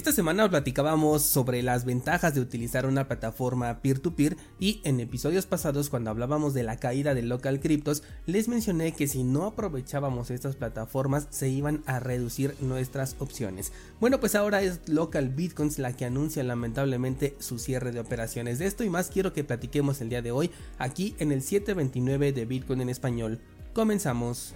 Esta semana platicábamos sobre las ventajas de utilizar una plataforma peer-to-peer y en episodios pasados cuando hablábamos de la caída de local cryptos les mencioné que si no aprovechábamos estas plataformas se iban a reducir nuestras opciones. Bueno pues ahora es local bitcoins la que anuncia lamentablemente su cierre de operaciones. De esto y más quiero que platiquemos el día de hoy aquí en el 729 de Bitcoin en español. Comenzamos.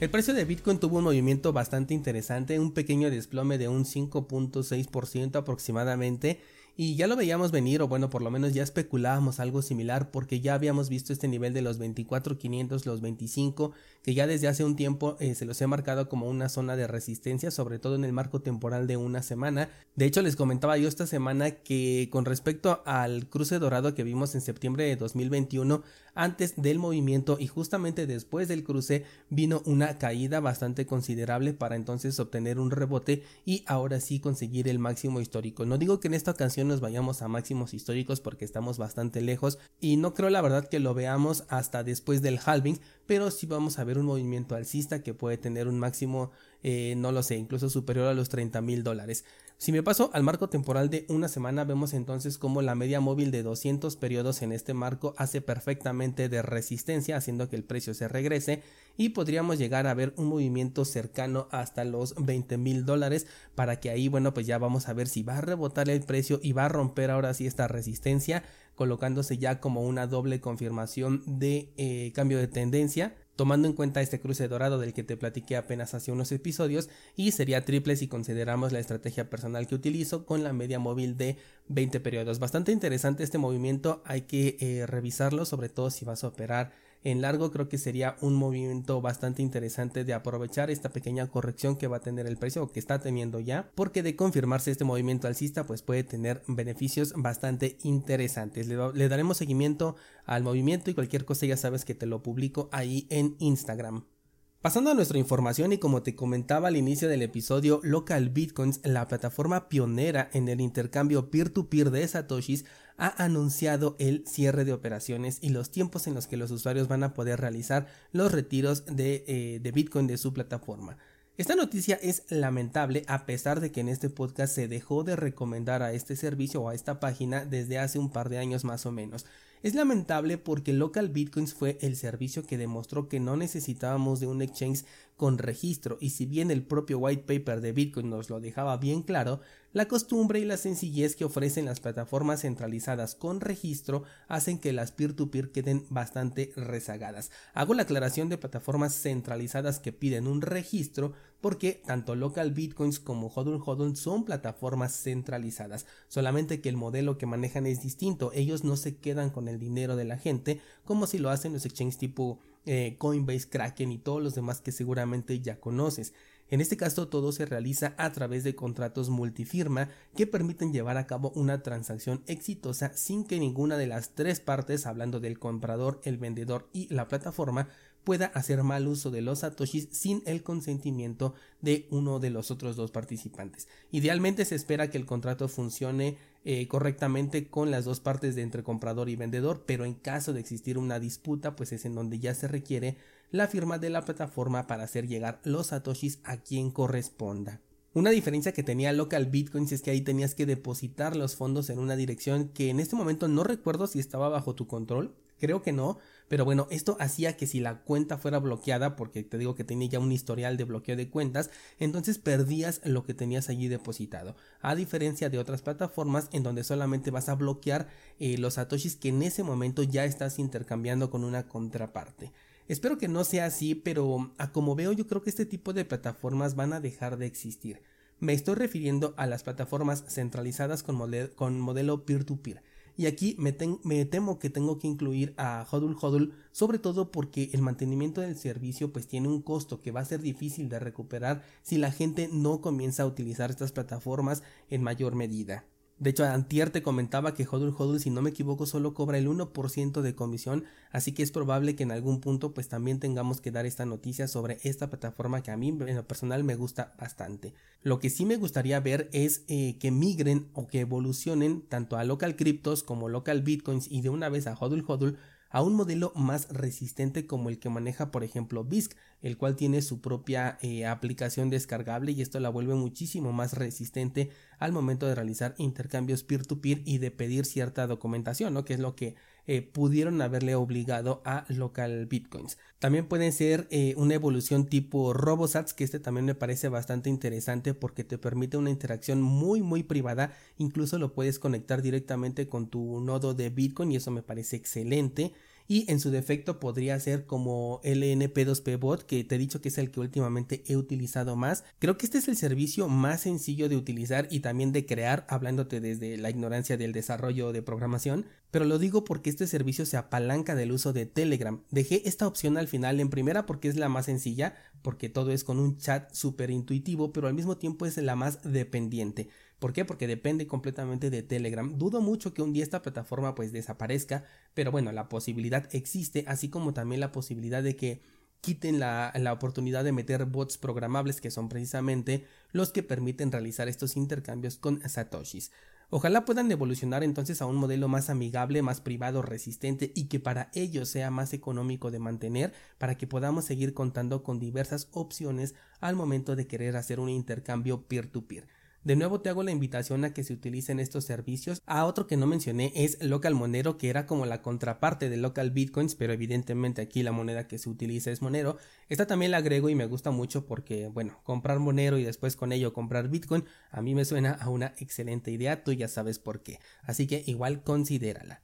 El precio de Bitcoin tuvo un movimiento bastante interesante, un pequeño desplome de un 5.6% aproximadamente y ya lo veíamos venir o bueno por lo menos ya especulábamos algo similar porque ya habíamos visto este nivel de los 24.500 los 25 que ya desde hace un tiempo eh, se los he marcado como una zona de resistencia sobre todo en el marco temporal de una semana. De hecho les comentaba yo esta semana que con respecto al cruce dorado que vimos en septiembre de 2021 antes del movimiento y justamente después del cruce vino una caída bastante considerable para entonces obtener un rebote y ahora sí conseguir el máximo histórico. No digo que en esta ocasión nos vayamos a máximos históricos porque estamos bastante lejos y no creo la verdad que lo veamos hasta después del halving, pero sí vamos a ver un movimiento alcista que puede tener un máximo, eh, no lo sé, incluso superior a los 30 mil dólares. Si me paso al marco temporal de una semana, vemos entonces como la media móvil de 200 periodos en este marco hace perfectamente de resistencia, haciendo que el precio se regrese y podríamos llegar a ver un movimiento cercano hasta los 20 mil dólares para que ahí, bueno, pues ya vamos a ver si va a rebotar el precio y va a romper ahora sí esta resistencia, colocándose ya como una doble confirmación de eh, cambio de tendencia tomando en cuenta este cruce dorado del que te platiqué apenas hace unos episodios y sería triple si consideramos la estrategia personal que utilizo con la media móvil de 20 periodos. Bastante interesante este movimiento, hay que eh, revisarlo sobre todo si vas a operar en largo creo que sería un movimiento bastante interesante de aprovechar esta pequeña corrección que va a tener el precio o que está teniendo ya porque de confirmarse este movimiento alcista pues puede tener beneficios bastante interesantes. Le, daremos seguimiento al movimiento y cualquier cosa ya sabes que te lo publico ahí en Instagram. Pasando a nuestra información y como te comentaba al inicio del episodio, Local Bitcoins, la plataforma pionera en el intercambio peer-to-peer de satoshis, ha anunciado el cierre de operaciones y los tiempos en los que los usuarios van a poder realizar los retiros de, eh, de Bitcoin de su plataforma. Esta noticia es lamentable a pesar de que en este podcast se dejó de recomendar a este servicio o a esta página desde hace un par de años más o menos. Es lamentable porque Local Bitcoins fue el servicio que demostró que no necesitábamos de un exchange con registro y si bien el propio white paper de Bitcoin nos lo dejaba bien claro, la costumbre y la sencillez que ofrecen las plataformas centralizadas con registro hacen que las peer-to-peer queden bastante rezagadas. Hago la aclaración de plataformas centralizadas que piden un registro porque tanto Local Bitcoins como Hodl Hodl son plataformas centralizadas, solamente que el modelo que manejan es distinto, ellos no se quedan con el dinero de la gente como si lo hacen los exchanges tipo eh, Coinbase, Kraken y todos los demás que seguramente ya conoces. En este caso todo se realiza a través de contratos multifirma que permiten llevar a cabo una transacción exitosa sin que ninguna de las tres partes, hablando del comprador, el vendedor y la plataforma, pueda hacer mal uso de los satoshis sin el consentimiento de uno de los otros dos participantes. Idealmente se espera que el contrato funcione eh, correctamente con las dos partes de entre comprador y vendedor, pero en caso de existir una disputa, pues es en donde ya se requiere la firma de la plataforma para hacer llegar los satoshis a quien corresponda. Una diferencia que tenía Local Bitcoins es que ahí tenías que depositar los fondos en una dirección que en este momento no recuerdo si estaba bajo tu control, creo que no, pero bueno, esto hacía que si la cuenta fuera bloqueada, porque te digo que tenía ya un historial de bloqueo de cuentas, entonces perdías lo que tenías allí depositado. A diferencia de otras plataformas en donde solamente vas a bloquear eh, los satoshis que en ese momento ya estás intercambiando con una contraparte. Espero que no sea así, pero a como veo yo creo que este tipo de plataformas van a dejar de existir. Me estoy refiriendo a las plataformas centralizadas con, modelo peer-to-peer. Y aquí me, temo que tengo que incluir a Hodul Hodul, sobre todo porque el mantenimiento del servicio pues tiene un costo que va a ser difícil de recuperar si la gente no comienza a utilizar estas plataformas en mayor medida. De hecho, Antier te comentaba que Hodul Hodul, si no me equivoco, solo cobra el 1% de comisión, así que es probable que en algún punto pues también tengamos que dar esta noticia sobre esta plataforma que a mí en lo personal me gusta bastante. Lo que sí me gustaría ver es eh, que migren o que evolucionen tanto a local cryptos como local bitcoins y de una vez a Hodul Hodul a un modelo más resistente como el que maneja por ejemplo BISC, el cual tiene su propia eh, aplicación descargable y esto la vuelve muchísimo más resistente al momento de realizar intercambios peer-to-peer y de pedir cierta documentación, ¿no? que es lo que eh, pudieron haberle obligado a local bitcoins. También pueden ser eh, una evolución tipo RoboSats, que este también me parece bastante interesante porque te permite una interacción muy muy privada, incluso lo puedes conectar directamente con tu nodo de Bitcoin y eso me parece excelente y en su defecto podría ser como LNP2P bot que te he dicho que es el que últimamente he utilizado más. Creo que este es el servicio más sencillo de utilizar y también de crear hablándote desde la ignorancia del desarrollo de programación, pero lo digo porque este servicio se apalanca del uso de Telegram. Dejé esta opción al final en primera porque es la más sencilla, porque todo es con un chat súper intuitivo, pero al mismo tiempo es la más dependiente. ¿Por qué? Porque depende completamente de Telegram. Dudo mucho que un día esta plataforma pues desaparezca, pero bueno, la posibilidad existe, así como también la posibilidad de que quiten la, la, oportunidad de meter bots programables que son precisamente los que permiten realizar estos intercambios con satoshis. Ojalá puedan evolucionar entonces a un modelo más amigable, más privado, resistente y que para ellos sea más económico de mantener para que podamos seguir contando con diversas opciones al momento de querer hacer un intercambio peer-to-peer. De nuevo te hago la invitación a que se utilicen estos servicios. A otro que no mencioné es Local Monero, que era como la contraparte de Local Bitcoins, pero evidentemente aquí la moneda que se utiliza es Monero. Esta también la agrego y me gusta mucho porque, bueno, comprar Monero y después con ello comprar Bitcoin, a mí me suena a una excelente idea, tú ya sabes por qué. Así que igual considérala.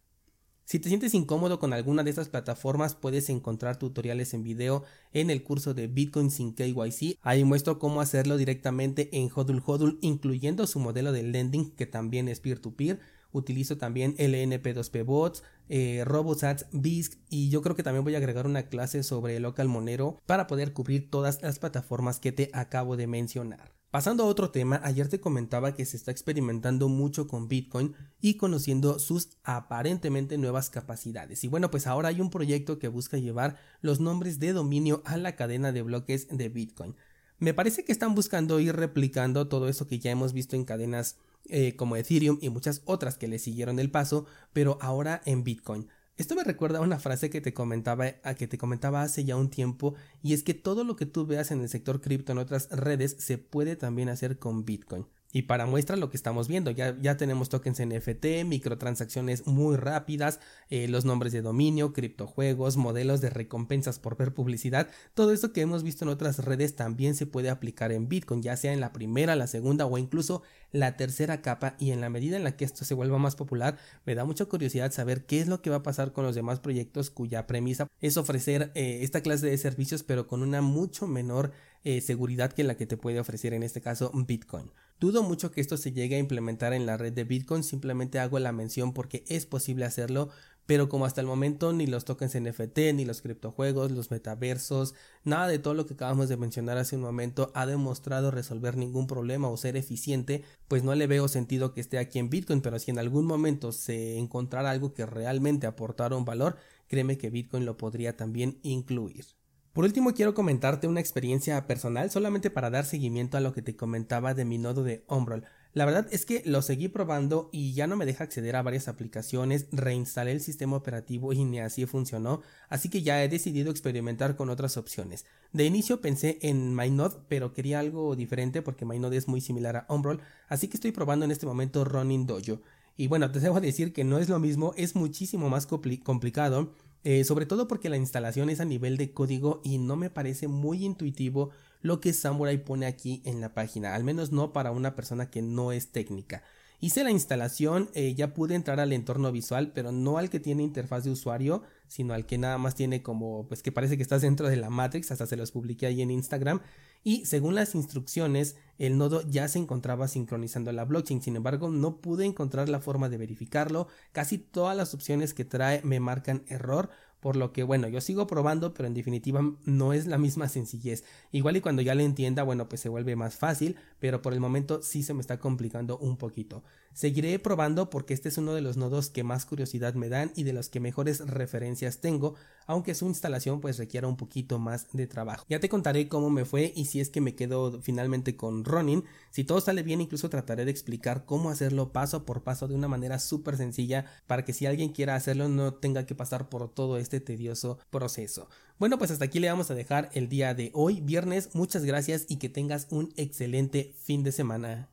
Si te sientes incómodo con alguna de estas plataformas, puedes encontrar tutoriales en video en el curso de Bitcoin sin KYC. Ahí muestro cómo hacerlo directamente en Hodul Hodul, incluyendo su modelo de lending que también es peer-to-peer. Utilizo también LNP2P bots, eh, RoboSats, BISC y yo creo que también voy a agregar una clase sobre local monero para poder cubrir todas las plataformas que te acabo de mencionar. Pasando a otro tema, ayer te comentaba que se está experimentando mucho con Bitcoin y conociendo sus aparentemente nuevas capacidades. Y bueno, pues ahora hay un proyecto que busca llevar los nombres de dominio a la cadena de bloques de Bitcoin. Me parece que están buscando ir replicando todo eso que ya hemos visto en cadenas eh, como Ethereum y muchas otras que le siguieron el paso, pero ahora en Bitcoin. Esto me recuerda a una frase que te comentaba, a que te comentaba hace ya un tiempo, y es que todo lo que tú veas en el sector cripto en otras redes se puede también hacer con Bitcoin. Y para muestra lo que estamos viendo, ya, ya tenemos tokens NFT, microtransacciones muy rápidas, eh, los nombres de dominio, criptojuegos, modelos de recompensas por ver publicidad, todo esto que hemos visto en otras redes también se puede aplicar en Bitcoin, ya sea en la primera, la segunda o incluso la tercera capa. Y en la medida en la que esto se vuelva más popular, me da mucha curiosidad saber qué es lo que va a pasar con los demás proyectos cuya premisa es ofrecer eh, esta clase de servicios pero con una mucho menor eh, seguridad que la que te puede ofrecer en este caso Bitcoin. Dudo mucho que esto se llegue a implementar en la red de Bitcoin, simplemente hago la mención porque es posible hacerlo, pero como hasta el momento ni los tokens NFT, ni los criptojuegos, los metaversos, nada de todo lo que acabamos de mencionar hace un momento ha demostrado resolver ningún problema o ser eficiente, pues no le veo sentido que esté aquí en Bitcoin, pero si en algún momento se encontrara algo que realmente aportara un valor, créeme que Bitcoin lo podría también incluir. Por último quiero comentarte una experiencia personal solamente para dar seguimiento a lo que te comentaba de mi nodo de Ombrol. La verdad es que lo seguí probando y ya no me deja acceder a varias aplicaciones, reinstalé el sistema operativo y ni así funcionó, así que ya he decidido experimentar con otras opciones. De inicio pensé en MyNode, pero quería algo diferente porque MyNode es muy similar a Ombrol, así que estoy probando en este momento Running Dojo. Y bueno, te debo decir que no es lo mismo, es muchísimo más complicado eh, sobre todo porque la instalación es a nivel de código y no me parece muy intuitivo lo que Samurai pone aquí en la página, al menos no para una persona que no es técnica. Hice la instalación, eh, ya pude entrar al entorno visual, pero no al que tiene interfaz de usuario, sino al que nada más tiene como, pues que parece que estás dentro de la Matrix, hasta se los publiqué ahí en Instagram. Y según las instrucciones, el nodo ya se encontraba sincronizando la blockchain, sin embargo no pude encontrar la forma de verificarlo, casi todas las opciones que trae me marcan error, por lo que bueno, yo sigo probando, pero en definitiva no es la misma sencillez. Igual y cuando ya le entienda, bueno, pues se vuelve más fácil, pero por el momento sí se me está complicando un poquito. Seguiré probando porque este es uno de los nodos que más curiosidad me dan y de los que mejores referencias tengo, aunque su instalación pues requiera un poquito más de trabajo. Ya te contaré cómo me fue y si es que me quedo finalmente con Ronin. Si todo sale bien, incluso trataré de explicar cómo hacerlo paso por paso de una manera súper sencilla para que si alguien quiera hacerlo no tenga que pasar por todo este tedioso proceso. Bueno, pues hasta aquí le vamos a dejar el día de hoy, viernes. Muchas gracias y que tengas un excelente fin de semana.